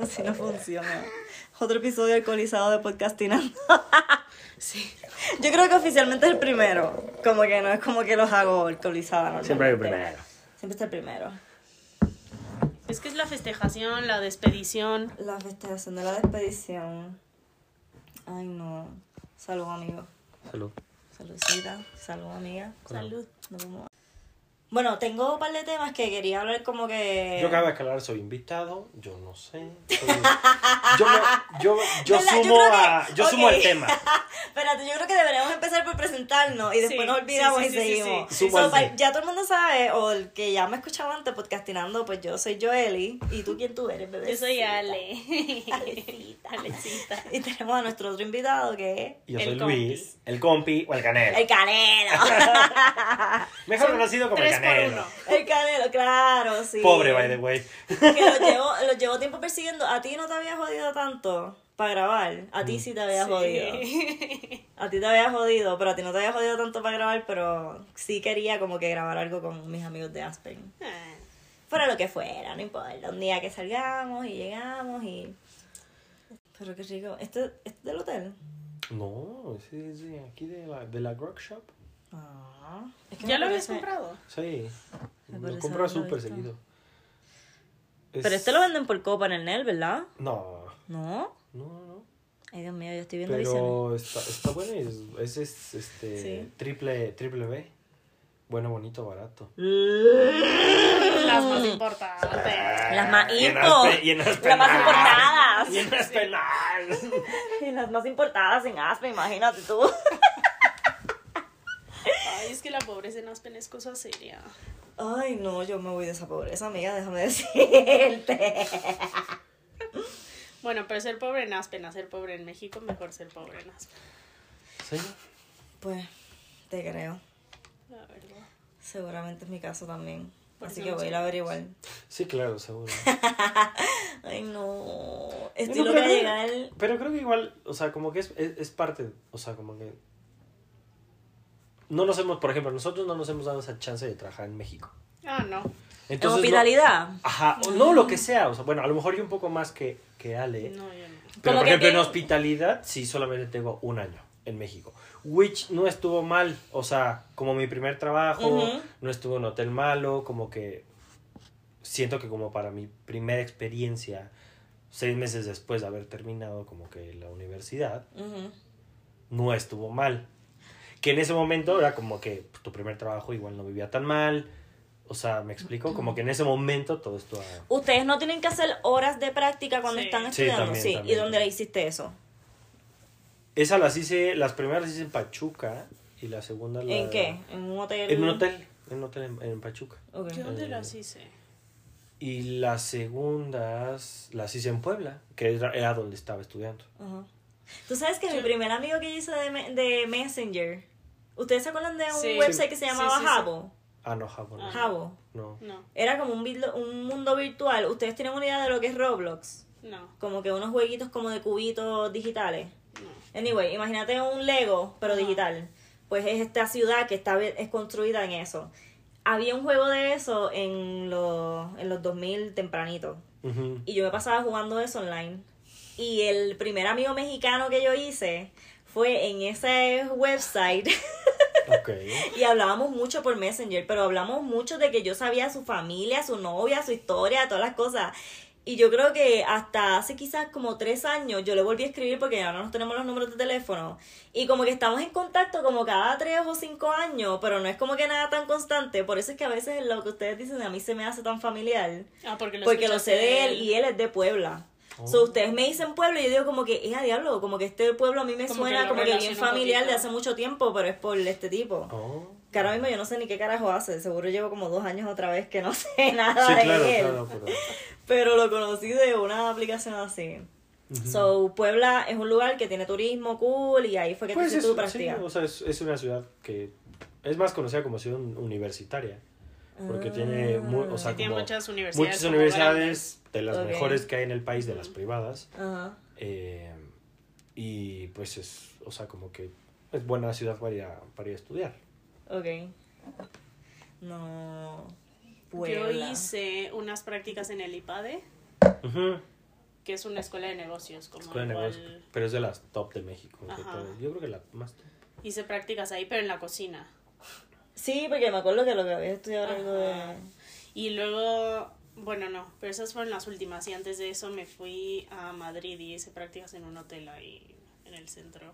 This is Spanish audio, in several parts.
Así no funciona. Otro episodio alcoholizado de podcastinando. Sí. Yo creo que oficialmente es el primero. Como que no es como que los hago alcoholizados. Siempre hay un primero. Siempre está el primero. Es que es la festejación, la despedición. La festejación de la despedición. Ay, no. Salud, amigo. Salud. Saludcita. Salud, amiga. Salud. Nos vemos. Bueno, tengo un par de temas que quería hablar como que... Yo cabe aclarar, soy invitado, yo no sé. soy- Yo, me- yo, yo ¿Verdad? Yo sumo, que- a, yo sumo el tema. Espérate, yo creo que deberíamos empezar por presentarnos y después Sí, nos olvidamos sí, y sí, sí, sí, seguimos. sí. So, Súmase. pa- ya todo el mundo sabe, o el que ya me escuchaba antes podcastinando, pues yo soy Joeli. ¿Y tú quién tú eres, bebé? Yo soy Ale. Alecita. Alecita. Y tenemos a nuestro otro invitado que Yo El soy compi. Luis, el compi o el es canelo. el Canelo. Mejor conocido como el Por canelo. uno. el Canelo, claro, sí. Pobre, by the way. Que lo llevo, lo llevo tiempo persiguiendo. A ti no te había jodido tanto para grabar. A ti sí te había jodido. Sí. A ti te había jodido, pero a ti no te había jodido tanto para grabar, pero sí quería como que grabar algo con mis amigos de Aspen. Ah, Fuera lo que fuera, no importa. Un día que salgamos y llegamos y... Pero qué rico. ¿Este, este es del hotel? No, sí, sí, aquí de la, de la Rock Shop. Ah. Es que ¿Ya lo habías comprado? Sí, lo compro súper seguido. Es- Pero este lo venden por copa en el NEL, ¿verdad? No, No. no, no. Ay, Dios mío, yo estoy viendo visiones. Pero está, está bueno y es, es, es, este, Sí. triple, triple B. Bueno, bonito, barato. Las más importantes. Las más. Aspen- y en Aspen Las más importadas. Y en Aspen. Y las más importadas en Aspen, imagínate tú. Ay, es que la pobreza en Aspen es cosa seria. Ay, no, yo me voy de esa pobreza, amiga, déjame decirte. Bueno, pero ser pobre en Aspen, a ser pobre en México, mejor ser pobre en Aspen. Sí. Pues, te creo. La verdad. Seguramente es mi caso también. Por Así que no voy a ir a averiguar. Sí, claro, seguro. Ay, no. Bueno, Estoy pero loca de llegar. Pero creo que igual, o sea, como que es, es, es parte, o sea, como que... No nos hemos, por ejemplo, nosotros no nos hemos dado esa chance de trabajar en México. Ah, no. En Entonces, no- hospitalidad. ajá, o no lo que sea, o sea, bueno, a lo mejor yo un poco más que, que Ale. No, yo no. Pero, por que ejemplo, en hospitalidad sí solamente tengo un año en México. Which no estuvo mal, o sea, como mi primer trabajo, no estuvo en hotel malo, como que siento que como para mi primera experiencia, seis meses después de haber terminado como que la universidad, no estuvo mal. Que en ese momento era como que pues, tu primer trabajo igual no vivía tan mal, o sea, me explico, como que en ese momento todo esto... Ustedes no tienen que hacer horas de práctica cuando Sí. están Sí, estudiando. también, Sí, ¿y también, dónde le también. hiciste eso? Esa las hice, las primeras las hice en Pachuca y la segunda la... ¿En qué? ¿En un hotel? En un hotel, en un hotel en, en Pachuca. Ok. ¿Yo dónde Eh, las hice? Y las segundas las hice en Puebla, que era, era donde estaba estudiando. Ajá. Tú sabes que mi Sí. primer amigo que hice de Messenger, ¿ustedes se acuerdan de un Sí. website que se llamaba sí, sí. Jabo? Ah, no, Japón. Ah. Jabo. No. No, Era como un, mundo virtual. ¿Ustedes tienen una idea de lo que es Roblox? no, Como que unos jueguitos como de cubitos digitales. no. Anyway, imagínate un Lego, pero digital. Pues es esta ciudad que está es construida en eso. Había un juego de eso en los, en los 2000 tempranito. Ujú. Y yo me pasaba jugando eso online. Y el primer amigo mexicano que yo hice fue en ese website. Ok. y hablábamos mucho por Messenger, pero hablamos mucho de que yo sabía su familia, su novia, su historia, todas las cosas. Y yo creo que hasta hace quizás como tres años yo le volví a escribir porque ya no nos tenemos los números de teléfono. Y como que estamos en contacto como cada tres o cinco años, pero no es como que nada tan constante. Por eso es que a veces lo que ustedes dicen a mí se me hace tan familiar. Ah, porque lo, Porque lo sé de él y él es de Puebla. Oh. So, ustedes me dicen pueblo y yo digo como que, es a diablo, como que este pueblo a mí me Como suena que como que bien familiar de hace mucho tiempo, pero es por este tipo. Oh. Que ahora mismo yo no sé ni qué carajo hace, seguro llevo como dos años otra vez que no sé nada Sí, de claro, él. claro, pero... Pero lo conocí de una aplicación así. So, Puebla es un lugar que tiene turismo cool y ahí fue que Pues te es, sí, o sea, es, es una ciudad que es más conocida como ciudad un- universitaria. Porque tiene, mu- o sea, Sí, tiene como muchas universidades muchas universidades de las Ok. mejores que hay en el país, de las privadas. Ajá. eh, y pues es, o sea, como que es buena ciudad para ir a, para ir a estudiar. Ok. No. Yo Puebla. hice unas prácticas en el IPADE, Ujú. que que es una escuela de negocios. Como Escuela de igual negocios, pero es de las top de México. Yo creo que la más top. Hice prácticas ahí, pero en la cocina. Sí, porque me acuerdo que lo que había estudiado era algo de... Y luego, bueno, no, pero esas fueron las últimas. Y antes de eso me fui a Madrid y hice prácticas en un hotel ahí en el centro.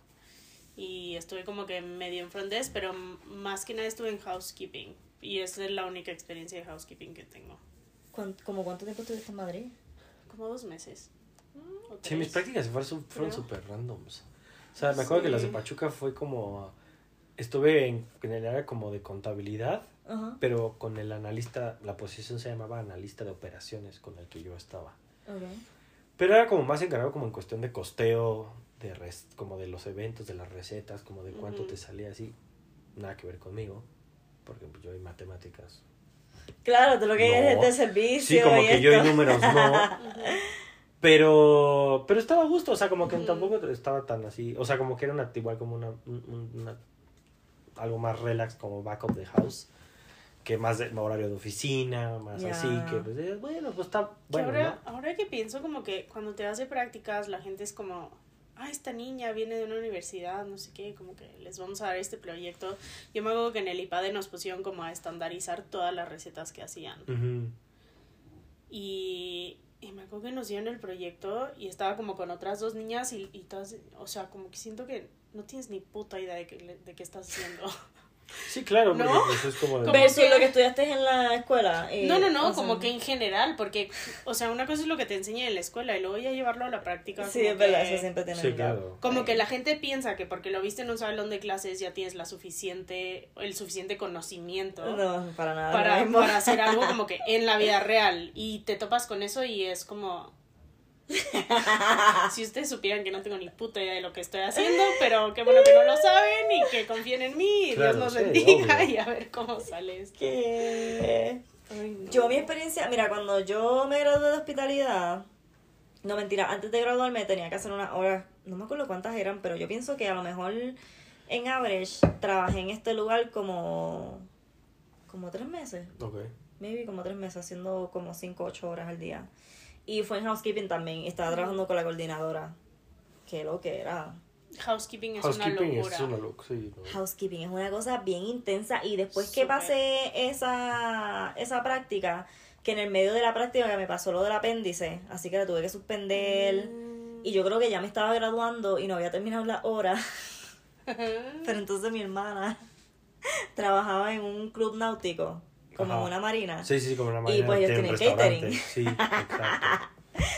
Y estuve como que medio en front desk, pero más que nada estuve en housekeeping. Y esa es la única experiencia de housekeeping que tengo. ¿Cuánto, como cuánto tiempo estuviste en Madrid? Como dos meses. Sí, mis prácticas fueron súper randoms. O sea, me acuerdo que las de Sí. Pachuca fue como... Estuve en, en el área como de contabilidad, Ajá. pero con el analista, la posición se llamaba analista de operaciones con el que yo estaba. Pero era como más encargado como en cuestión de costeo, de res- como de los eventos, de las recetas, como de cuánto te salía así. Nada que ver conmigo, porque yo en matemáticas. Claro, tú lo que No. eres de servicio Sí, como y que yo en números no. Pero, pero estaba a gusto, o sea, como que tampoco estaba tan así, o sea, como que era una, igual como una, un- una- algo más relax, como back of the house, que más de horario de oficina, más así, que pues, eh, bueno, pues está Que bueno, ahora, ¿no? ahora que pienso como que cuando te das de prácticas la gente es como, ah, esta niña viene de una universidad, no sé qué, como que les vamos a dar este proyecto. Yo me acuerdo que en el IPADE nos pusieron como a estandarizar todas las recetas que hacían. Y, y me acuerdo que nos dieron el proyecto y estaba como con otras dos niñas y, y todas, o sea, como que siento que no tienes ni puta idea de, qué, de qué estás haciendo. Sí, claro, ¿No? pues, es como de... Versus que- lo que estudiaste en la escuela. y- No, no, no, sea, como que en general, porque, o sea, una cosa es lo que te enseñan en la escuela y luego ya llevarlo a la práctica. Sí, como es verdad, que- eso siempre tiene Sí, claro. Como que la gente piensa que porque lo viste en un salón de clases ya tienes la suficiente, el suficiente conocimiento No, para nada. para hacer algo como que en la vida real y te topas con eso y es como... si ustedes supieran que no tengo ni puta idea de lo que estoy haciendo, pero qué bueno que no lo saben y que confíen en mí y Claro, Dios nos sí, bendiga obvio. y a ver cómo sale esto. ¿Qué? Ay, no. Yo mi experiencia, mira, cuando yo me gradué de hospitalidad, no mentira, antes de graduarme tenía que hacer unas horas, no me acuerdo cuántas eran, pero yo pienso que a lo mejor en average trabajé en este lugar como como tres meses, Ok. maybe como tres meses, haciendo como cinco, ocho horas al día. Y fue en housekeeping también, estaba trabajando con la coordinadora, que lo que era. Housekeeping es Housekeeping una locura. es una locura, sí. ¿no? Housekeeping es una cosa bien intensa y después que pasé esa, esa práctica, que en el medio de la práctica que me pasó lo del apéndice, así que la tuve que suspender Mm. y yo creo que ya me estaba graduando y no había terminado la hora, pero entonces mi hermana trabajaba en un club náutico, como Ajá. una marina. Sí, sí, sí, como una Y, manera pues, ellos tienen catering. Sí, exacto.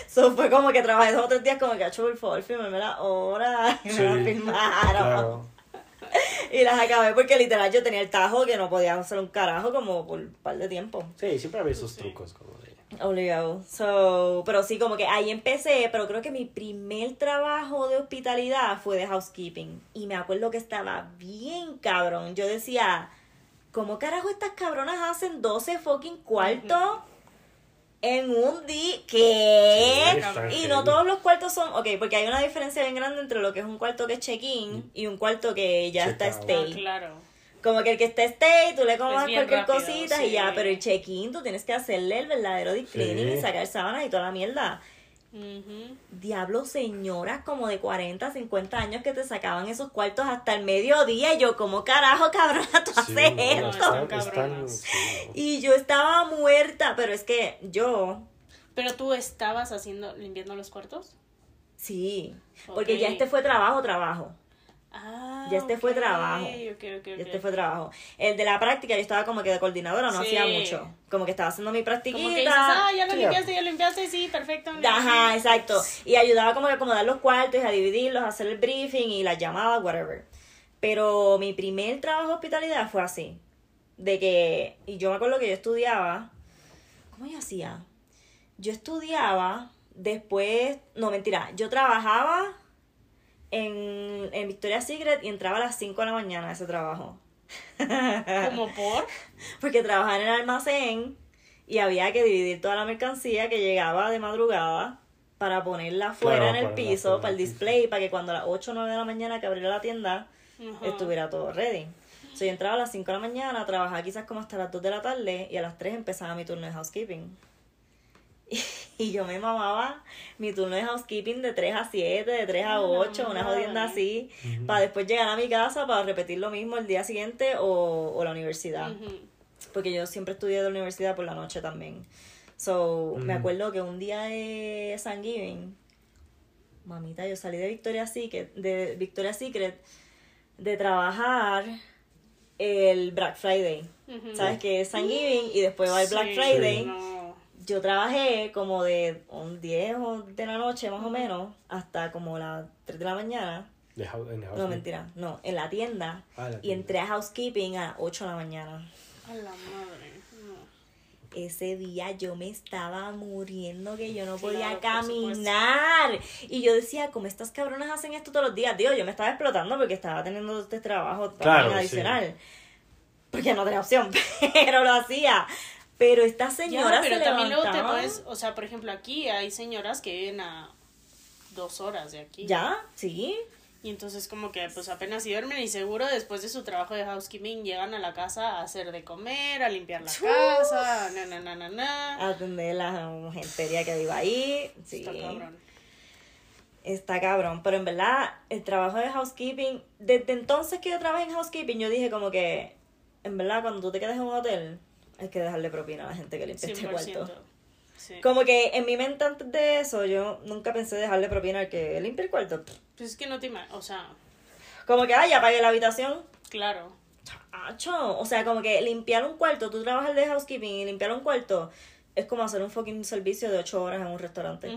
So, fue como que trabajé dos o tres días como que, "Acho, por favor, firmame la hora y me la Sí. Claro. Y las acabé porque literal yo tenía el tajo que no podía hacer un carajo como por un par de tiempo. Sí, siempre había esos Sí. trucos como de... Obligado. So, pero sí, como que ahí empecé, pero creo que mi primer trabajo de hospitalidad fue de housekeeping. Y me acuerdo que estaba bien cabrón. Yo decía, ¿cómo carajo estas cabronas hacen 12 fucking cuartos en un día? ¿Qué? Sí, está y no todos los cuartos son, ok, porque hay una diferencia bien grande entre lo que es un cuarto que es check-in y un cuarto que ya está stay. Ah, claro. Como que el que esté stay, tú le bien cualquier rápido, cosita sí. y ya, pero el check-in tú tienes que hacerle el verdadero deep cleaning Sí. y sacar sábanas y toda la mierda. Diablo, señoras como de 40, 50 años que te sacaban esos cuartos hasta el mediodía y yo, ¿cómo carajo, cabrona, tú Sí, haces no, esto? están están. Y yo estaba muerta, pero es que yo, Pero tú estabas haciendo, limpiando los cuartos. sí, porque ya este fue trabajo, trabajo. Ah, Ya este fue trabajo. ok, ok, ok. Ya este fue trabajo. El de la práctica yo estaba como que de coordinadora, no Sí. hacía mucho. Como que estaba haciendo mi practiquita. Como que dices, ah, ya lo limpiaste, ya lo limpiaste, sí, perfecto. Ajá, exacto. Y ayudaba como que a acomodar los cuartos, a dividirlos, a hacer el briefing y las llamadas, whatever. Pero mi primer trabajo de hospitalidad fue así. De que, y yo me acuerdo que yo estudiaba, ¿cómo yo hacía? Yo estudiaba, después, no mentira, yo trabajaba en, en Victoria's Secret y entraba a las 5 de la mañana a ese trabajo. Como por. Porque trabajaba en el almacén y había que dividir toda la mercancía que llegaba de madrugada para ponerla fuera Claro, en el la- piso, para el display, para que cuando a las 8 o 9 de la mañana que abriera la tienda estuviera todo ready. So, yo entraba a las 5 de la mañana, trabajaba quizás como hasta las 2 de la tarde y a las 3 empezaba mi turno de housekeeping. Y yo me mamaba mi turno de housekeeping de 3 a 7, de 3 a Ah, 8, una jodienda así, para después llegar a mi casa para repetir lo mismo el día siguiente o, o la universidad. Porque yo siempre estudié de la universidad por la noche también. So, me Ujú. acuerdo que un día de Thanksgiving, mamita, yo salí de Victoria's Secret, de Victoria's Secret, de trabajar el Black Friday. ¿Sabes que es Thanksgiving y después va el Black Sí, Friday? no. Yo trabajé como de un 10 o de la noche más o menos hasta como las 3 de la mañana. De hou- en No, mentira, no, en la tienda. Ah, la Y tienda. entré a housekeeping a las 8 de la mañana. A la madre. no. Ese día yo me estaba muriendo que yo no podía Claro, caminar. Y yo decía, como estas cabronas hacen esto todos los días? Digo, yo me estaba explotando porque estaba teniendo este trabajo Claro, adicional. Porque no tenía opción, pero lo hacía. Pero estas señoras pero se también luego te puedes, o sea, por ejemplo, aquí hay señoras que viven a dos horas de aquí. ¿Ya? ¿Sí? Y entonces como que pues apenas si duermen y seguro después de su trabajo de housekeeping llegan a la casa a hacer de comer, a limpiar la casa, na na na na na. Atender la gentería que viva ahí. Sí. Está cabrón. Está cabrón, pero en verdad el trabajo de housekeeping, desde entonces que yo trabajé en housekeeping, yo dije como que, en verdad, cuando tú te quedas en un hotel, hay que dejarle propina a la gente que limpia este 100%. cuarto. Sí. Como que en mi mente antes de eso, yo nunca pensé dejarle propina al que limpia el cuarto. Pues es que no te imaginas, o sea, Como que, ay, apague la habitación. claro. Acho. O sea, como que limpiar un cuarto, tú trabajas de housekeeping y limpiar un cuarto es como hacer un fucking servicio de ocho horas en un restaurante,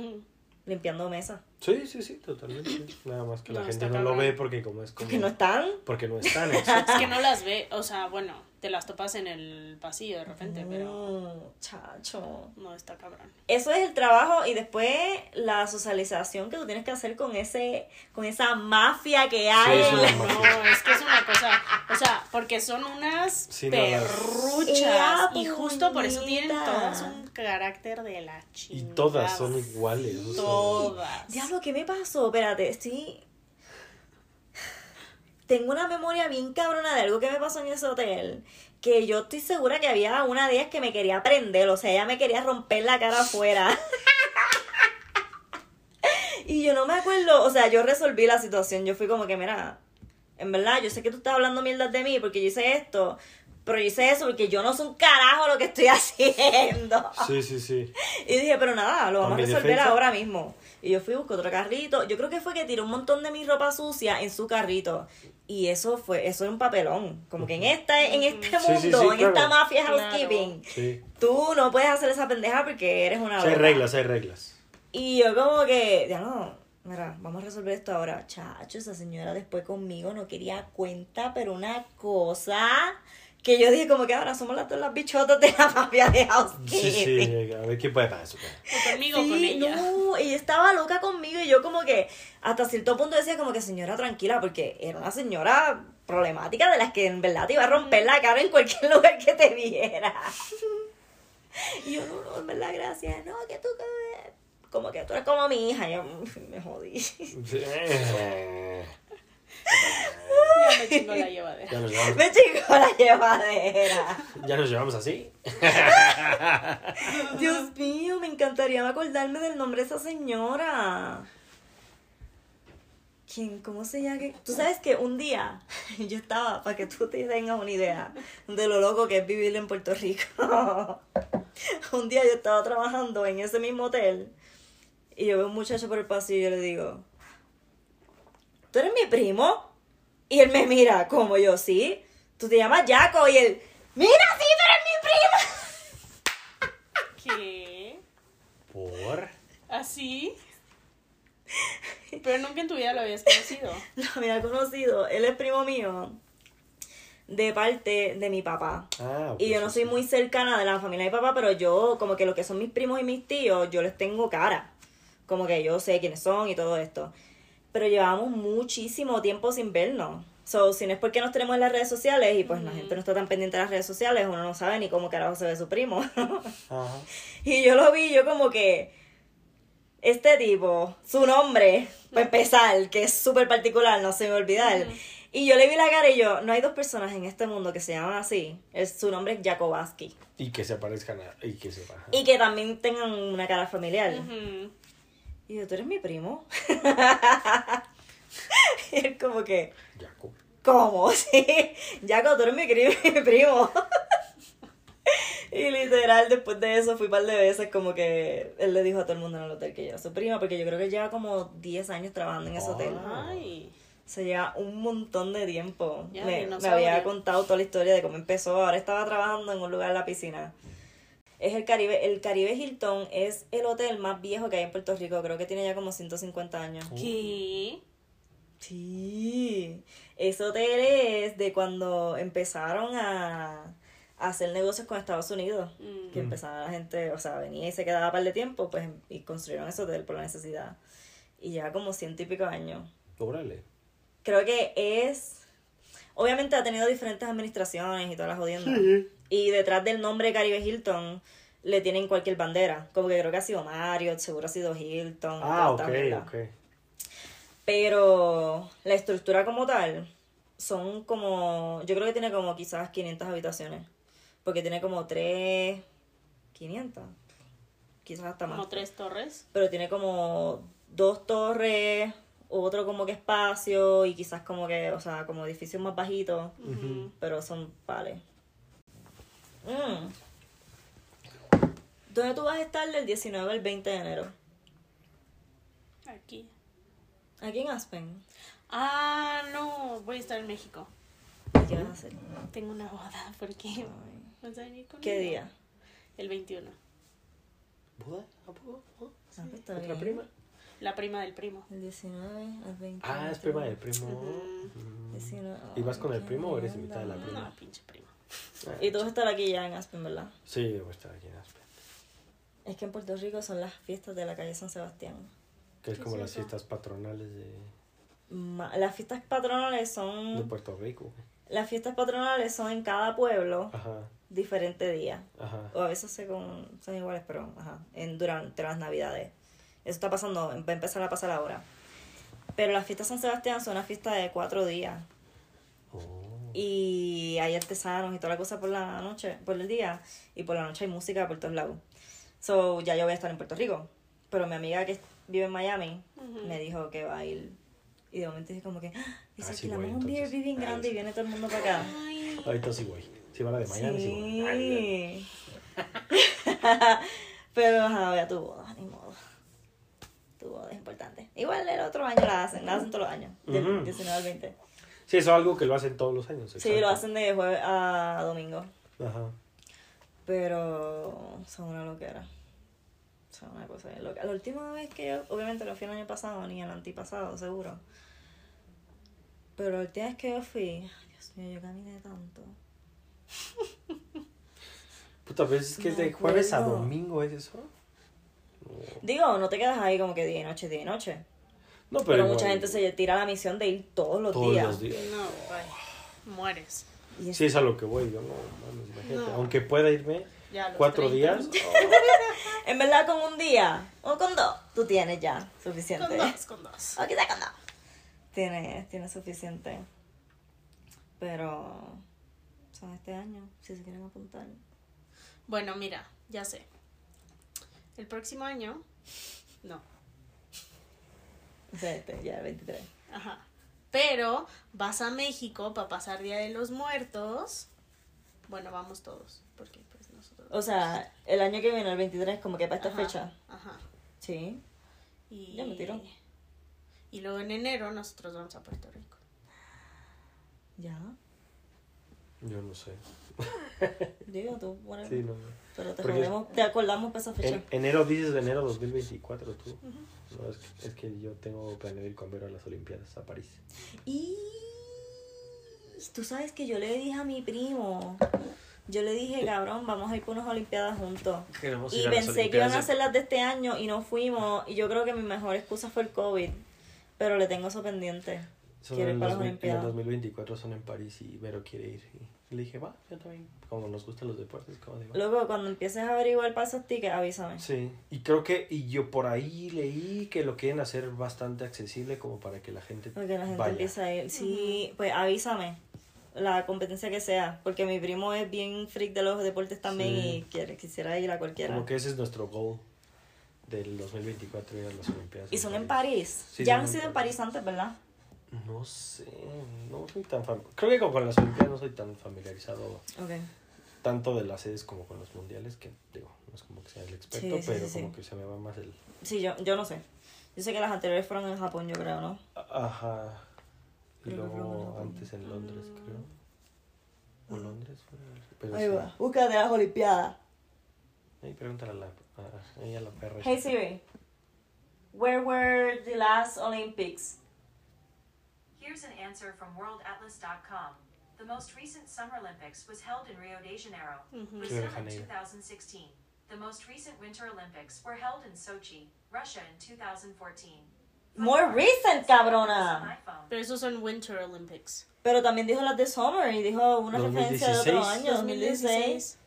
limpiando mesas. Sí, sí, sí, totalmente. Nada más que la gente no lo ve porque como es como... Que no están. Porque no están. exacto. Es que no las ve, o sea, bueno, te las topas en el pasillo de repente, pero No, chacho. no está cabrón. Eso es el trabajo y después la socialización que tú tienes que hacer con ese con esa mafia que hay. es la- mafia. No, es que es una cosa, o sea, porque son unas Sí, no, las- perruchas y justo por eso tienen todas un carácter de la Y chingada. todas son iguales. o sea, Todas. Diablo, ¿qué me pasó? Espérate, estoy... Tengo una memoria bien cabrona de algo que me pasó en ese hotel. Que yo estoy segura que había una de ellas que me quería prender. O sea, ella me quería romper la cara afuera. y yo no me acuerdo. O sea, yo resolví la situación. Yo fui como que, mira, en verdad, yo sé que tú estás hablando mierdas de mí porque yo hice esto. Pero yo hice eso porque yo no sé un carajo lo que estoy haciendo. Sí, sí, sí. Y dije, pero nada, lo vamos a resolver defensa- ahora mismo. Y yo fui, busqué otro carrito. Yo creo que fue que tiró un montón de mi ropa sucia en su carrito. Y eso fue, eso era un papelón. Como que en esta, en este Sí, sí, mundo, sí, en esta claro. mafia Claro. housekeeping, Sí. tú no puedes hacer esa pendeja porque eres una Sí, hay reglas, hay reglas. Y yo como que, ya no, mira, vamos a resolver esto ahora. Chacho, esa señora después conmigo no quería cuenta, pero una cosa que yo dije como que ahora somos las dos las bichotas de la mafia de housekeeping. Sí, sí, a ver qué puede pasar. O conmigo Sí, con ella. no, ella estaba loca conmigo y yo como que hasta cierto punto decía como que señora tranquila porque era una señora problemática de las que en verdad te iba a romper la cara en cualquier lugar que te viera. Y yo, no, no, en verdad, gracias, no, que tú, que- como que tú eres como mi hija, yo me jodí. Ya me chingó la llevadera. Ya nos llevamos, Me chingó la llevadera. ya nos llevamos así. Dios mío, me encantaría acordarme del nombre de esa señora. ¿Quién? ¿Cómo se llama? Tú sabes que un día yo estaba, para que tú te tengas una idea de lo loco que es vivir en Puerto Rico. un día yo estaba trabajando en ese mismo hotel y yo veo un muchacho por el pasillo y yo le digo, ¿tú eres mi primo? Y él me mira, como yo, sí. Tú te llamas Jaco y él, mira, sí, tú eres mi primo. ¿Qué? Por. ¿Así? Pero nunca en tu vida lo habías conocido. lo había conocido. Él es primo mío de parte de mi papá. Ah, Y yo no pues soy sí. muy cercana de la familia de mi papá, pero yo, como que lo que son mis primos y mis tíos, yo les tengo cara. Como que yo sé quiénes son y todo esto. Pero llevamos muchísimo tiempo sin vernos. So, si no es porque nos tenemos en las redes sociales y pues la gente no está tan pendiente de las redes sociales, uno no sabe ni cómo carajo se ve su primo. Ajá. Y yo lo vi, yo como que este tipo, su nombre, para empezar, que es súper particular, no se me va a olvidar, Y yo le vi la cara y yo, no hay dos personas en este mundo que se llaman así. Es, su nombre es Jacobaski. Y que se parezcan a... Y que se. Y que también tengan una cara familiar. Ujú. Y yo, ¿tú eres mi primo? y él como que, Jaco. ¿cómo? Sí, Jaco, tú eres mi, primo. y literal, después de eso fui un par de veces como que él le dijo a todo el mundo en el hotel que yo era su prima, porque yo creo que lleva como 10 años trabajando en ese Ah. hotel. Ay. Se lleva un montón de tiempo. Ya, me, me había contado toda la historia de cómo empezó. Ahora estaba trabajando en un lugar en la piscina. Es el Caribe. El Caribe Hilton es el hotel más viejo que hay en Puerto Rico. Creo que tiene ya como 150 años. ¿Qué? Sí. Ese hotel es de cuando empezaron a, hacer negocios con Estados Unidos. Mm. Que empezaba la gente, o sea, venía y se quedaba un par de tiempo, pues, y construyeron ese hotel por la necesidad. Y ya como ciento y pico años Órale. creo que es. Obviamente ha tenido diferentes administraciones y todas las jodiendas. Y detrás del nombre Caribe Hilton le tienen cualquier bandera. Como que creo que ha sido Marriott, seguro ha sido Hilton. Ah, ok, ok. Pero la estructura como tal son como. Yo creo que tiene como quizás 500 habitaciones. Porque tiene como 3. 500. Quizás hasta más. Como tres torres. Pero tiene como dos torres, otro como que espacio y quizás como que, o sea, como edificios más bajitos, pero son pales. Mm. ¿Dónde tú vas a estar del 19 al 20 de enero? Aquí. Aquí en Aspen. Ah, no, voy a estar en México. ¿Y ¿Qué vas a hacer? Tengo una boda, porque vas a venir conmigo. ¿Qué día? El 21. ¿Boda? ¿A poco? ¿Oh? Ah, pues está ¿Otra bien. prima? La prima del primo. El 19 al 20. Ah, es prima del primo. Ujú. Mm. 19. ¿Y vas con el primo o eres invitada de la prima? No, pinche primo. Y tú vas a estar aquí ya en Aspen, ¿verdad? Sí, voy a estar aquí en Aspen. Es que en Puerto Rico son las fiestas de la calle San Sebastián. Que es ¿Qué como las fiestas patronales de, Ma- Las fiestas patronales de son. Puerto Rico. Las fiestas patronales son en cada pueblo Ajá, diferente día. ajá. O a veces se con, son iguales, pero ajá, en, durante las navidades. Eso está pasando, va a empezar a pasar ahora. Pero las fiestas San Sebastián son una fiesta de cuatro días. Oh. Y hay artesanos y toda la cosa por la noche, por el día. Y por la noche hay música por todos lados. So, ya yo voy a estar en Puerto Rico. Pero mi amiga que vive en Miami Ujú. me dijo que va a ir. Y de momento dije como que, "Ah, y si alquilamos voy, un. Airbnb bien Ah, grande y viene todo el mundo para acá. Ay, Ahorita sí voy. Si van a de Miami, sí, voy. Ay, Sí. Pero ajá, voy a tu boda, ni modo. Tu boda es importante. Igual el otro año la hacen, la hacen todos los años. Del Ujú. 19 al 20. Sí, eso es algo que lo hacen todos los años. Sí, lo hacen de jueves a domingo. Ajá. Pero son una loquera. Son una cosa bien loca. La última vez que yo, obviamente no fui el año pasado ni el antipasado, seguro. Pero la última vez que yo fui, Dios mío, yo caminé tanto. Puta, pero es que es de jueves a domingo, ¿es eso? Digo, no te quedas ahí como que día y noche, día y noche. No, pero, mucha gente se tira la misión de ir todos los todos días. los días. no, vaya. Mueres. Y Sí, es a lo que voy, yo no, mames, imagínate. No. Aunque pueda irme cuatro 30. días. En verdad, con un día o con dos, tú tienes ya suficiente. Con dos, con dos. O quizá con dos. Tienes, tienes suficiente. Pero son este año, si se quieren apuntar. Bueno, mira, ya sé. El próximo año. No. Este, ya el 23. Ajá. Pero vas a México para pasar Día de los Muertos. Bueno, vamos todos. Porque pues nosotros. O sea, el año que viene, el 23, como que para esta Ajá, fecha. Ajá. Sí. Y, Ya me tiró. Y luego en enero nosotros vamos a Puerto Rico. Ya. Yo no sé. Digo, tú, bueno. Sí, no. Pero te, te acordamos para esa fecha. En, enero dices de enero 2024 tú. No, es, que- es que yo tengo planeado ir con Vero a las Olimpiadas a París. Y tú sabes que yo le dije a mi primo, yo le dije, cabrón, vamos a ir por unas olimpiadas juntos. Queremos Y pensé que iban a ser las de este año y no fuimos. Y yo creo que mi mejor excusa fue el COVID. Pero le tengo eso pendiente. Son en, 2000 en el olimpiadas. 2024 son en París y Vero quiere ir. y le dije, va, yo también. Como nos gustan los deportes, como digo. Luego, cuando empieces a averiguar para esos tickets, avísame. Sí, y creo que, y yo por ahí leí que lo quieren hacer bastante accesible como para que la gente Porque la gente vaya. empieza a ir. Sí, pues avísame. La competencia que sea. Porque mi primo es bien freak de los deportes también Sí. y quiere, quisiera ir a cualquiera. Como que ese es nuestro goal del 2024 ir a las Olimpiadas. Y son en París. Sí, ya han sido en París. París antes, ¿verdad? No sé, no soy tan fam- Creo que como con las Olimpiadas no soy tan familiarizado Ok. tanto de las sedes como con los mundiales, que digo, no es como que sea el experto, Sí, sí, pero sí, como que se me va más el... Sí, yo, yo no sé. Yo sé que las anteriores fueron en Japón, yo creo, ¿no? Ajá. Y Creo en luego antes en Londres, creo. ¿O Londres? fue? Ahí va. Búscate las Olimpiadas. Ahí pregúntale a la, a, la perra. Hey Siri. Where were the last Olympics? Here's an answer from worldatlas.com. The most recent Summer Olympics was held in Rio de Janeiro, Rio de Brazil in Janeiro. 2016. The most recent Winter Olympics were held in Sochi, Russia in 2014. For More recent, cabrona. Pero esos son Winter Olympics. Pero también dijo las de Summer y dijo una referencia de otro 2016. año, 2016.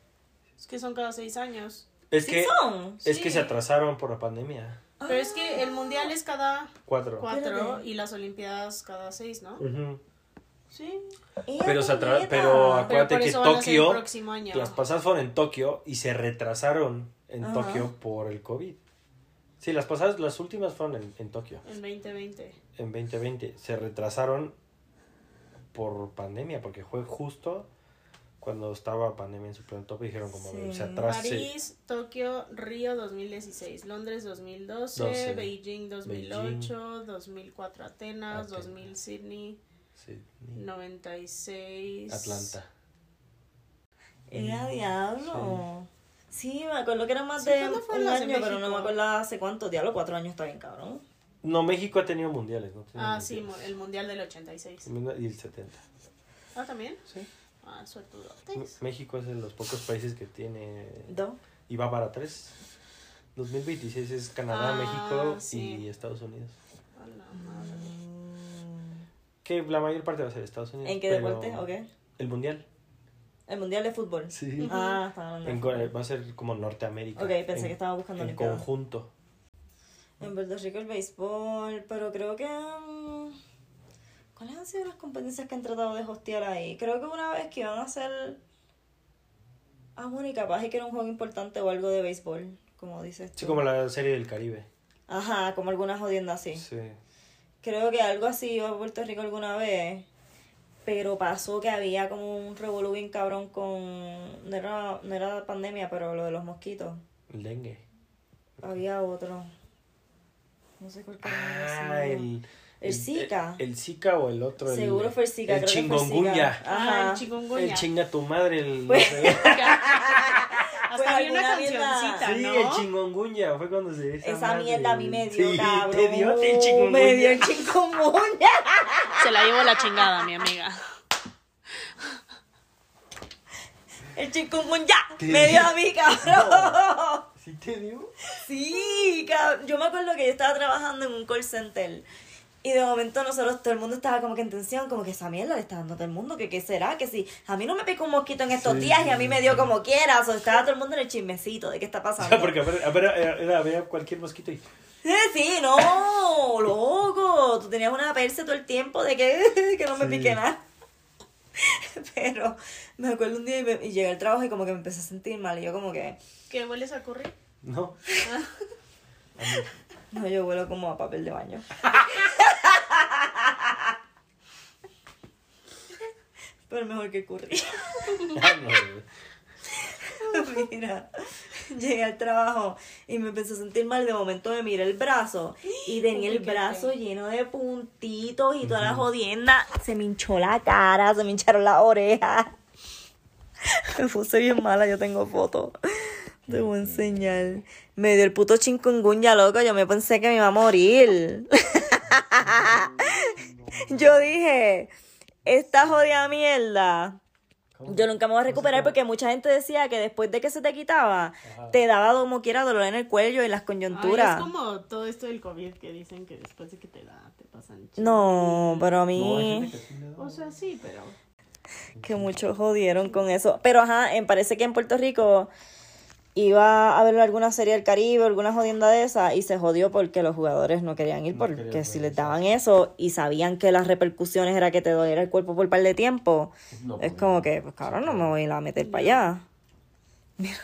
Es que son cada seis años. Es ¿Sí que, son? es que Sí. se atrasaron por la pandemia. Pero es que el mundial es cada Cuatro. cuatro y las olimpiadas cada seis, ¿no? Sí. Pero se pero Pero Acuérdate que Tokio, próximo año. Las pasadas fueron en Tokio y se retrasaron en Ajá. Tokio por el COVID. Sí, las pasadas, las últimas fueron en, en Tokio, En 2020. en 2020. Se retrasaron por pandemia, porque fue justo cuando estaba pandemia en su pleno tope. Dijeron como Sí. se atrasa. París, Tokio, Río 2016, Londres 2012, 12, Beijing 2008, 2004 Atenas, Atenas. 2000 Sydney, Sí, 96 Atlanta. Ella diablo. Sí, me acuerdo que era más Sí, de ¿cuándo fue un año, pero no me acuerdo hace cuánto. Diablo, cuatro años está bien, cabrón. No, México ha tenido mundiales, ¿no? Ah, sí, mundiales. mo- el mundial del 86. Y el 70. Ah, también. Sí. Ah, México es de los pocos países que tiene ¿Do? y va para tres. 2026 es Canadá, Ah, México sí. y Estados Unidos. A la madre. Que la mayor parte va a ser Estados Unidos. ¿En qué deporte? ¿O qué? El mundial. El mundial de fútbol. Sí. Ah, estaba hablando de En co- va a ser como Norteamérica. Ok, pensé en, que estaba buscando en Olimpiadas. conjunto. En Puerto Rico el béisbol, pero creo que... mm, ¿Cuáles han sido las competencias que han tratado de hostear ahí? Creo que una vez que iban a hacer... Ah, bueno, y capaz es que era un juego importante o algo de béisbol, como dices tú. Sí, como la serie del Caribe. Ajá, como algunas jodiendas así. Sí. Creo que algo así iba a Puerto Rico alguna vez, pero pasó que había como un revolú bien cabrón con... No era, no era pandemia, pero lo de los mosquitos. El dengue. Había otro. No sé cuál era. Ah, el. El Zika. El, Zika o el otro. el- Seguro fue el Zika. El creo que fue el Zika. chingongunya. Ajá. el chikungunya. El chinga tu madre. El, Pues- Hasta Pues había una alguna mierda. cancioncita, Sí, ¿no? el chingongunya. Fue cuando se. Esa madre- mierda a mí me dio, sí, cabrón. Te dio el chikungunya. Me dio el chikungunya. Se la llevo la chingada, mi amiga. El chikungunya. Te Me dio dio. a mí, cabrón. ¿Sí te dio? Sí, cabrón. Yo me acuerdo que yo estaba trabajando en un call center. Y de momento nosotros, todo el mundo estaba como que en tensión, como que esa mierda le está dando a todo el mundo, que qué será, que si a mí no me picó un mosquito en estos Sí. días y a mí me dio como quiera, o sea, estaba todo el mundo en el chismecito de qué está pasando. Porque a ver, a ver, era, era- había cualquier mosquito y. Eh, Sí, no, loco. Tú tenías una perse todo el tiempo de que, que no me Sí. pique nada. Pero me acuerdo un día y, me- y llegué al trabajo y como que me empecé a sentir mal. Y yo como que, ¿Qué hueles a curry? No. No, yo huelo como a papel de baño. Pero mejor que curry. Ah, Mira, llegué al trabajo y me empecé a sentir mal. De momento me miré el brazo y tenía el brazo lleno de puntitos y toda la jodienda. Se me hinchó la cara, se me hincharon las orejas. Me puse bien mala, yo tengo fotos. Te voy a enseñar. Me dio el puto chikungunya, loco. Yo me pensé que me iba a morir. Yo dije, esta jodida mierda. ¿Cómo? Yo nunca me voy a recuperar porque mucha gente decía que después de que se te quitaba, Ajá. te daba como quiera dolor en el cuello y en las Ay, coyunturas. es como todo esto del COVID que dicen que después de que te da, te pasan No, pero a mí... O sea, sí, pero. que muchos jodieron con eso. Pero ajá, en- parece que en Puerto Rico iba a haber alguna serie del Caribe, alguna jodienda de esa, y se jodió porque los jugadores no querían ir, No porque querían si les daban eso y sabían que las repercusiones era que te doliera el cuerpo por un par de tiempo, No, es como que, pues cabrón, no me voy a ir a meter para allá. Mira.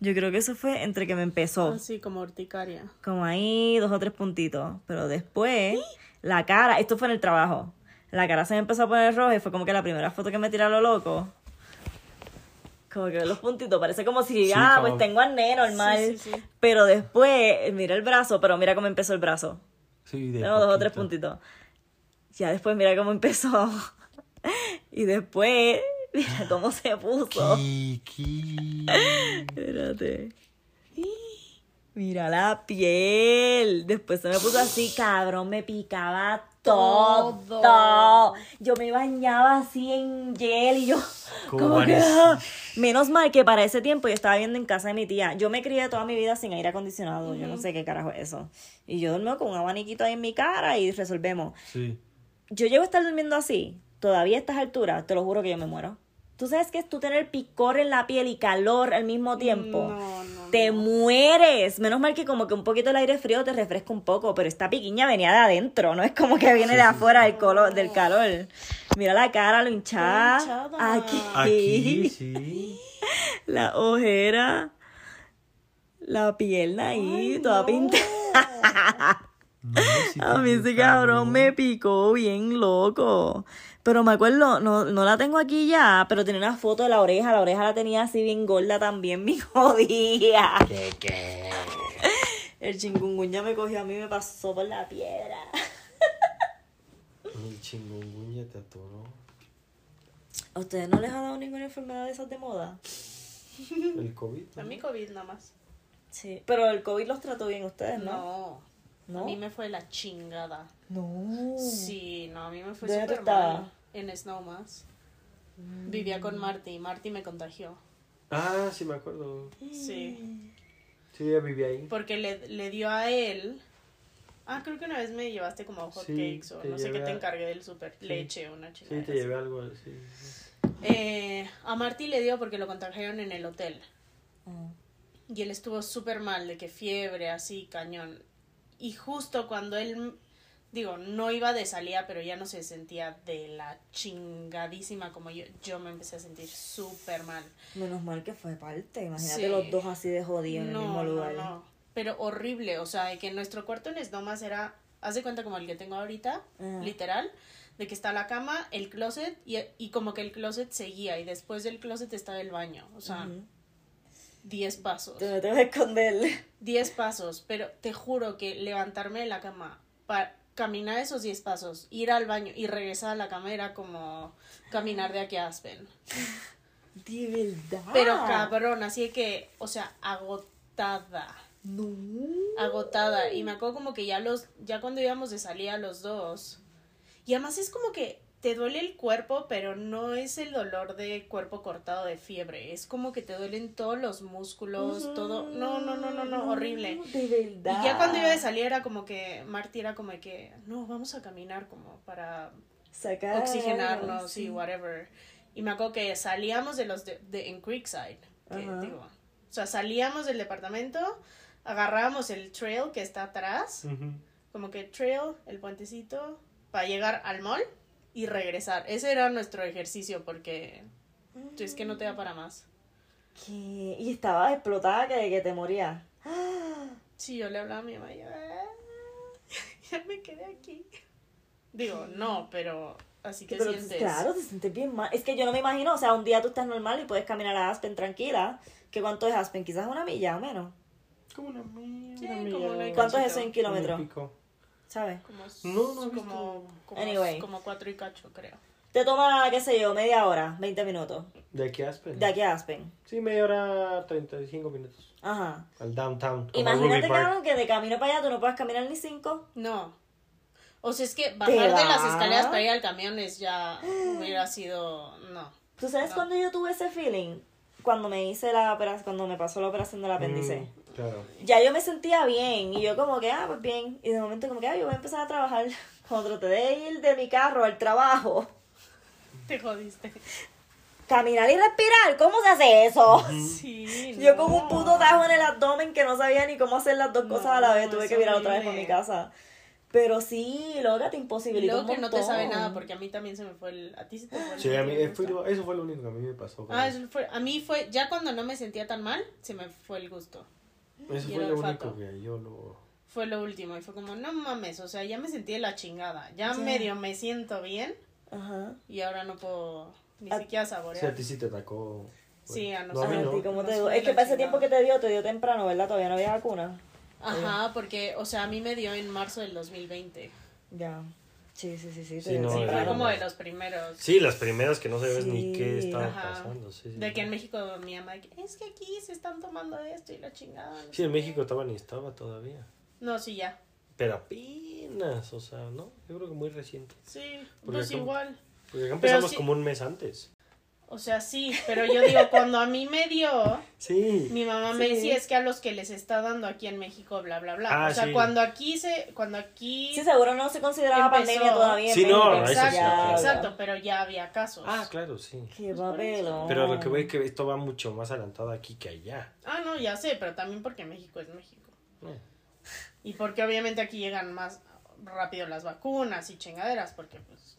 Yo creo que eso fue entre que me empezó. Así como urticaria. Como ahí, dos o tres puntitos. Pero después, la cara, esto fue en el trabajo. La cara se me empezó a poner roja y fue como que la primera foto que me tiré a lo loco. Como que los puntitos, parece como si, Sí, ah, como- pues tengo acné normal. Sí, sí, sí. Pero después, mira el brazo, pero mira cómo empezó el brazo. Sí, de Tengo dos o tres puntitos. Ya después, mira cómo empezó. y después, mira cómo se puso. Kiki. Espérate. Mira la piel. Después se me puso así, cabrón, me picaba todo. Todo. Yo me bañaba así en gel y yo. ¿Cómo como que, ah. Menos mal que para ese tiempo yo estaba viviendo en casa de mi tía. Yo me crié toda mi vida sin aire acondicionado. Yo no sé qué carajo es eso. Y yo dormía con un abaniquito ahí en mi cara y resolvemos. Sí. Yo llego a estar durmiendo así, todavía a estas alturas, te lo juro que yo me muero. ¿Tú sabes qué es tú tener picor en la piel y calor al mismo tiempo? No, no, te mueres. Menos mal que como que un poquito el aire frío te refresca un poco, pero esta piquiña venía de adentro, no es como que viene de afuera del, color, del calor. Mira la cara, lo hinchada. Aquí. Aquí, sí. La ojera. La pierna ahí, toda pintada. No, sí A mí ese cabrón ¿no? me picó bien loco. Pero me acuerdo, no, no la tengo aquí ya, pero tenía una foto de la oreja. La oreja la tenía así bien gorda también, bien jodida. ¿Qué, qué? El chingunguña me cogió a mí y me pasó por la piedra. El chingungunya te atoró. ¿A ustedes no les ha dado ninguna enfermedad de esas de moda? El COVID. A mí COVID nada más. Sí. Pero el COVID los trató bien ustedes, ¿no? No. ¿No? A mí me fue la chingada. No. Sí, no, a mí me fue ¿Dónde tú súper mal. En Snowmass. Vivía con Marty y Marty me contagió. Ah, sí me acuerdo. Sí. Sí, ya vivía ahí. Porque le, le dio a él. Ah, creo que una vez me llevaste como hot Sí, cakes o no sé qué te encargué del súper. Sí. Leche o una chingada. Sí, te llevé algo así. Eh, a Marty le dio porque lo contagiaron en el hotel. Ah. Y él estuvo súper mal, de que fiebre, así, cañón. Y justo cuando él, digo, no iba de salida, pero ya no se sentía de la chingadísima como yo, yo me empecé a sentir súper mal. Menos mal que fue parte. Imagínate Sí. los dos así de jodidos en el No, mismo no, lugar. no. Pero horrible, o sea, de que nuestro cuarto en Snomas era, haz de cuenta como el que tengo ahorita, Ajá. literal, de que está la cama, el closet, y, y como que el closet seguía, y después del closet estaba el baño, o sea. 10 pasos. Te metes a esconder. 10 pasos, pero te juro que levantarme de la cama para caminar esos 10 pasos, ir al baño y regresar a la cama era como caminar de aquí a Aspen. De verdad. Pero cabrón, así que, o sea, agotada, No. agotada. Y me acuerdo como que ya los, ya cuando íbamos de salida los dos. Y además es como que te duele el cuerpo, pero no es el dolor de cuerpo cortado de fiebre. Es como que te duelen todos los músculos, todo. No, no, no, no, no, horrible. De verdad. Y ya cuando iba de salir era como que Marty era como que, no, vamos a caminar como para Sacar oxigenarnos sí. y whatever. Y me acuerdo que salíamos de los de, de- en Creekside, que Ajá. digo, o sea, salíamos del departamento, agarrábamos el trail que está atrás, Ujú. como que trail, el puentecito, para llegar al mall y regresar. Ese era nuestro ejercicio porque es que no te da para más. ¿Qué? Y estaba explotada que, que te morías. Sí, yo le hablaba a mi mamá y yo, "Ah, ya me quedé aquí. Digo, no, pero así Pero sientes. claro, te sientes bien mal. Es que yo no me imagino, o sea, un día tú estás normal y puedes caminar a Aspen tranquila. ¿Qué cuánto es Aspen? Quizás una milla o menos, Como una milla. Sí, una como milla, una y ¿Cuánto es eso en un kilómetros? ¿Sabes? Como, No, no como, como, Anyway. como cuatro y cacho, creo. Te toma, qué sé yo, media hora, 20 minutos. De aquí a Aspen. De aquí a Aspen. Sí, media hora, 35 minutos. Ajá. Al downtown. Imagínate, cabrón, que de camino para allá tú no puedes caminar ni cinco. No. O sea, es que bajar de va? las escaleras para ir al camión es ya hubiera sido. No. ¿Tú sabes No. cuando yo tuve ese feeling? Cuando me hice la operación, cuando me pasó la operación del apéndice. Mm, claro. Ya yo me sentía bien y yo como que, ah, pues bien. Y de momento como que, ah, yo voy a empezar a trabajar. Cuando traté de ir de mi carro al trabajo, Te jodiste. Caminar y respirar, ¿cómo se hace eso? Sí. Yo con no. un puto tajo en el abdomen que no sabía ni cómo hacer las dos cosas a la vez, tuve que virar otra vez por mi casa. Pero sí, loca, te imposibilitó luego que no te sabe nada, porque a mí también se me fue el. A ti se te fue el. Sí, a mí, el fue- eso fue lo único que a mí me pasó. con Ah, eso. eso fue, a mí fue, ya cuando no me sentía tan mal, se me fue el gusto. Eso y fue el lo olfato. único que yo lo... Fue lo último y fue como, no mames, o sea, ya me sentí de la chingada. Ya Ya. medio me siento bien Ajá. y ahora no puedo ni A- siquiera Sí, a saborear. ti sí te atacó. Sí, a No, a nosotros. no. ¿a ti cómo te fue Es que para ese tiempo que te dio, te dio temprano, ¿verdad? Todavía no había vacuna. Ajá, porque, o sea, a mí me dio en marzo del 2020. Ya. Sí, sí, sí, sí. Sí, no, Sí, fue como de los primeros. Sí, las primeras que no sabes ni qué Sí. estaba Ajá. pasando. Sí, sí. De que en México mi mamá, es que aquí se están tomando esto y la chingada. no Sí, sé en qué". México estaba ni estaba todavía. No, sí, ya. Pero apenas, o sea, ¿no? Yo creo que muy reciente. Sí, Porque pues igual. Porque acá empezamos sí- como un mes antes. O sea, sí, pero yo digo, cuando a mí me dio, Sí. mi mamá me decía, es que a los que les está dando aquí en México, bla, bla, bla. Ah, o sea, sí. cuando aquí se, cuando aquí... Sí, seguro no se consideraba Empezó. pandemia todavía. Sí, no, México. eso sí, exacto, claro. exacto, pero ya había casos. Ah, claro, sí. Qué papelón. Pero lo que voy es que esto va mucho más adelantado aquí que allá. Ah, no, ya sé, pero también porque México es México. Eh. Y porque obviamente aquí llegan más rápido las vacunas y chingaderas, porque pues,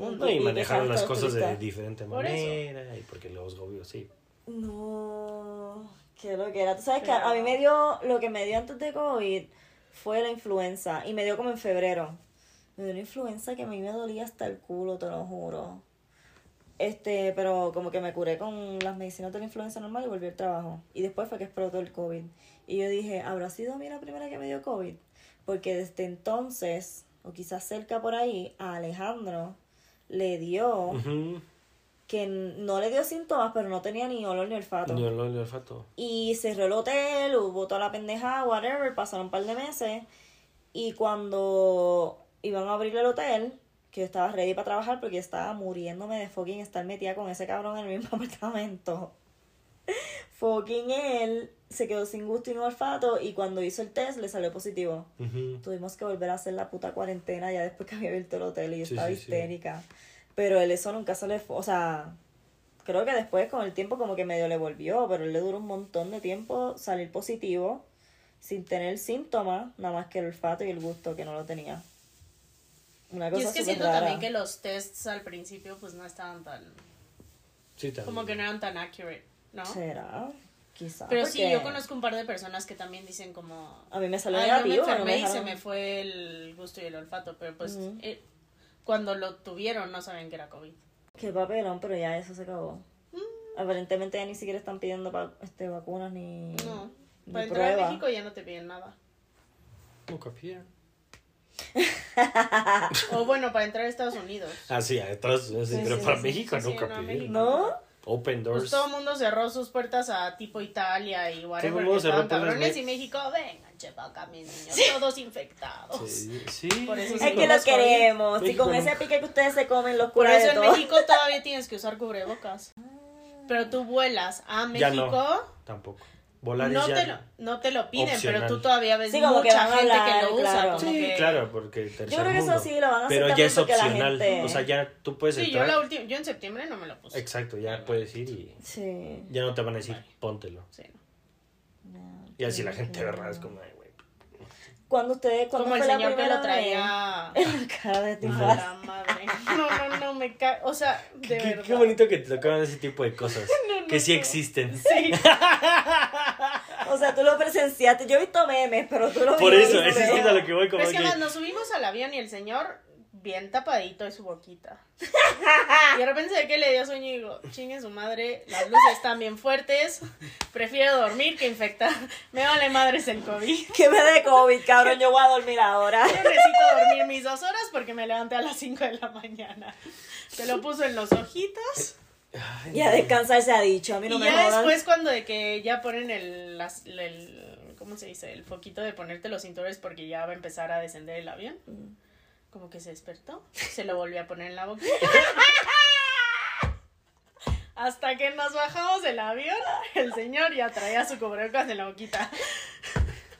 No, y Y manejaron las cosas de diferente Por manera y porque los gobiernos, sí. No, qué lo que era. Tú sabes que a mí me dio, lo que me dio antes de COVID fue la influenza y me dio como en febrero. Me dio una influenza que a mí me dolía hasta el culo, te lo juro. Este, pero como que me curé con las medicinas de la influenza normal y volví al trabajo. Y después fue que explotó el COVID. Y yo dije, ¿habrá sido a mí la primera que me dio COVID? Porque desde entonces, o quizás cerca por ahí, a Alejandro le dio que no le dio síntomas, pero no tenía ni olor ni olfato. Ni olor ni olfato. Y cerró el hotel, hubo toda la pendeja, whatever, pasaron un par de meses. Y cuando iban a abrir el hotel, que yo estaba ready para trabajar porque estaba muriéndome de fucking estar metida con ese cabrón en el mismo apartamento. Fucking él se quedó sin gusto y no olfato y cuando hizo el test le salió positivo. Ujú. Tuvimos que volver a hacer la puta cuarentena ya después que había abierto el hotel y yo Sí, estaba sí, sí. histérica. Pero él eso nunca se le fue, o sea, creo que después con el tiempo como que medio le volvió, pero él le duró un montón de tiempo salir positivo sin tener síntomas, nada más que el olfato y el gusto que no lo tenía. Una cosa Y es que siento rara. también que los tests al principio pues no estaban tan, Sí, también. como que no eran tan accurate, ¿no? ¿Será? Quizá. Pero sí, yo conozco un par de personas que también dicen como... A mí me salió "Ay, yo me negativo. no enfermé me y se me fue el gusto y el olfato, pero pues eh, cuando lo tuvieron no saben que era COVID. Qué papelón, pero ya eso se acabó. Mm. Aparentemente ya ni siquiera están pidiendo pa- este, vacunas ni, No, ni para entrar a. México ya no te piden nada. Nunca pidieron. O bueno, para entrar a Estados Unidos. Ah, sí, sí, Sí, pero sí, para sí, México sí, sí, nunca no. México. ¿No? Open doors. Pues todo el mundo cerró sus puertas a tipo Italia y whatever, mundo que cerró estaban puertas, cabrones y México, vengan, chepa acá mis niños, todos infectados. Sí, sí. Por eso Es sí, que lo queremos. Y con ese pique que ustedes se comen, los Por eso de en todo. México todavía tienes que usar cubrebocas. Pero tú vuelas a Ya México, no. Tampoco. Volar no, es ya. te lo, no te lo piden, opcional. pero tú todavía ves Sí, como que mucha gente hablar, que lo usa. claro. como Sí, que- claro, porque tercer Yo creo que eso sí lo van a Pero ya es opcional. gente- O sea, ya tú puedes Sí, yo la última, yo en septiembre no me lo puse. Exacto, ya puedes ir y Sí. ya no te van a decir, póntelo. Sí. Y así la gente, ¿verdad? Es como, ay, güey. Cuando ustedes, cuando Como el señor que lo traía vez? En la cara de la madre. No, no, no, me cae. O sea, de Qué, verdad. qué bonito que te tocaban ese tipo de cosas. que sí existen. Sí. O sea, tú lo presenciaste. Yo he visto memes, pero tú lo Por eso, eso es a lo que voy como Pero es que que... además nos subimos al avión y el señor bien tapadito de su boquita. Y de repente se ve que le dio sueño y digo, chingue su madre, las luces están bien fuertes, prefiero dormir que infectar. Me vale madres el COVID. Que me dé COVID, cabrón. Yo voy a dormir ahora. Yo necesito dormir mis dos horas porque me levanté a las 5 de la mañana. Se lo puso en los ojitos. Ay, Y a descansar se ha dicho. A mí no y me ya jodan. después cuando de que ya ponen el, las- el, ¿cómo se dice? El foquito de ponerte los cinturones porque ya va a empezar a descender el avión. Mm. Como que se despertó, se lo volvió a poner en la boca. Hasta que nos bajamos del avión, el señor ya traía su cubrebocas en la boquita.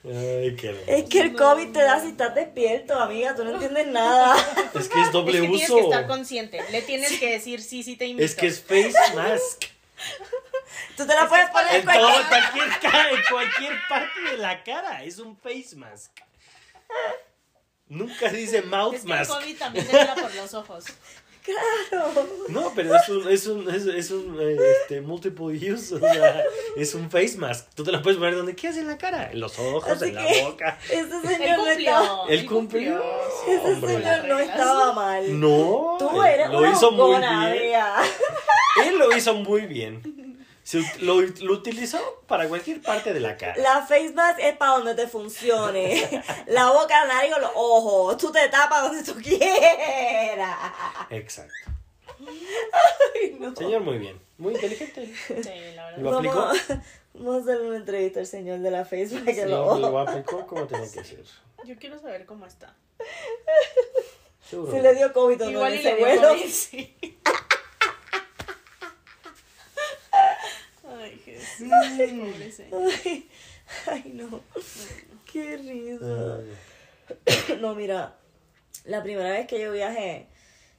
Ay, qué hermoso. Es que el COVID te da si estás despierto, amiga, tú no entiendes nada. Es que es doble es que tienes uso. que estar consciente. Le tienes que decir sí, sí te invito. Es que es face mask. Tú te la puedes poner En, cualquier... todo- cualquier, ca- en cualquier parte de la cara. Es un face mask. Nunca dice mouth Es que el mask. COVID también te entra por los ojos. Claro. No, pero es un, es un, es, es un este, multiple use. O sea, es un face mask. Tú te lo puedes poner donde quieras en la cara. En los ojos, Así en la boca. Ese señor no estaba... Él cumplió. Ese Hombre. señor no estaba mal. No. Tú eres lo una hizo muy bien. Él lo hizo muy bien. Se lo, lo utilizó para cualquier parte de la cara. La face mask es para donde te funcione. La boca, la nariz o los ojos. Tú te tapas donde tú quieras. Exacto. Ay, no. Señor, muy bien. Muy inteligente. Sí, la verdad. Lo aplicó. Vamos, vamos a hacerle una entrevista al señor de la face mask. que Lo, lo- lo aplicó como tenía que ser. Yo quiero saber cómo está. Seguro. Si le dio COVID o no Igual y le dio. COVID, sí. Ay, Jesús. Pobre señor. Ay, ay, no. Qué risa. Ay, No, mira, la primera vez que yo viajé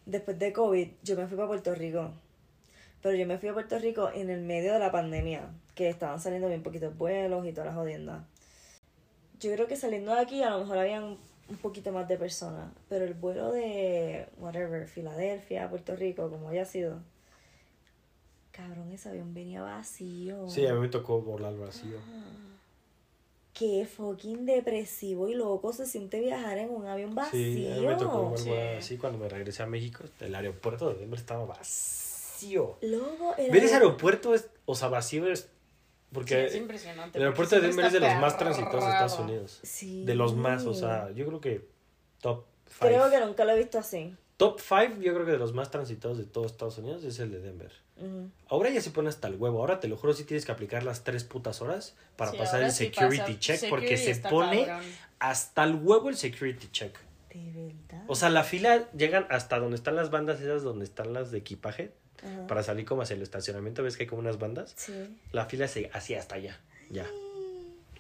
después de COVID, yo me fui para Puerto Rico. Pero yo me fui a Puerto Rico en el medio de la pandemia, que estaban saliendo bien poquitos vuelos y todas las jodiendas. Yo creo que saliendo de aquí a lo mejor habían un poquito más de personas, pero el vuelo de, whatever, Filadelfia, Puerto Rico, como haya sido, cabrón, ese avión venía vacío. Sí, a mí me tocó volar vacío. Qué fucking depresivo y loco se siente viajar en un avión vacío. Sí, a mí me tocó volar Sí. así cuando me regresé a México. El aeropuerto de Denver estaba vacío. Loco, era Ver ese aeropuerto es, o sea, vacío es. Sí, Porque es impresionante. el aeropuerto de Denver es de los más transitados de Estados. Unidos. Sí. De los más, o sea, yo creo que top 5. Creo que nunca lo he visto así. Top 5, yo creo que de los más transitados de todo Estados Unidos es el de Denver. Ahora ya se pone hasta el huevo. Ahora te lo juro, si tienes que aplicar las tres putas horas para Sí, pasar el sí security pasa- check porque se pone cabrón. hasta el huevo el security check. De verdad. O sea, la fila llegan hasta donde están las bandas esas, donde están las de equipaje, para salir como hacia el estacionamiento. ¿Ves que hay como unas bandas? Sí. La fila se hacía hasta allá, ya.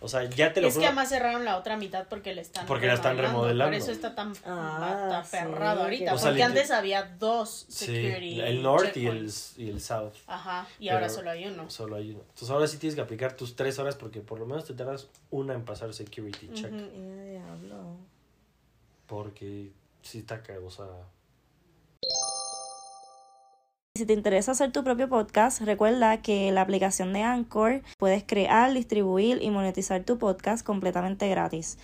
O sea, ya te lo Es que además cerraron la otra mitad porque la están Porque la están remodelando. Por eso está tan Ah, sí, aferrado ahorita. O sea, porque antes había dos Sí, security el north y el, y el south. Ajá, y ahora solo hay uno. Solo hay uno. Entonces ahora sí tienes que aplicar tus tres horas porque por lo menos te tardas una en pasar security check. Eh, diablo. Porque sí está caro, o sea... Si te interesa hacer tu propio podcast, recuerda que la aplicación de Anchor puedes crear, distribuir y monetizar tu podcast completamente gratis.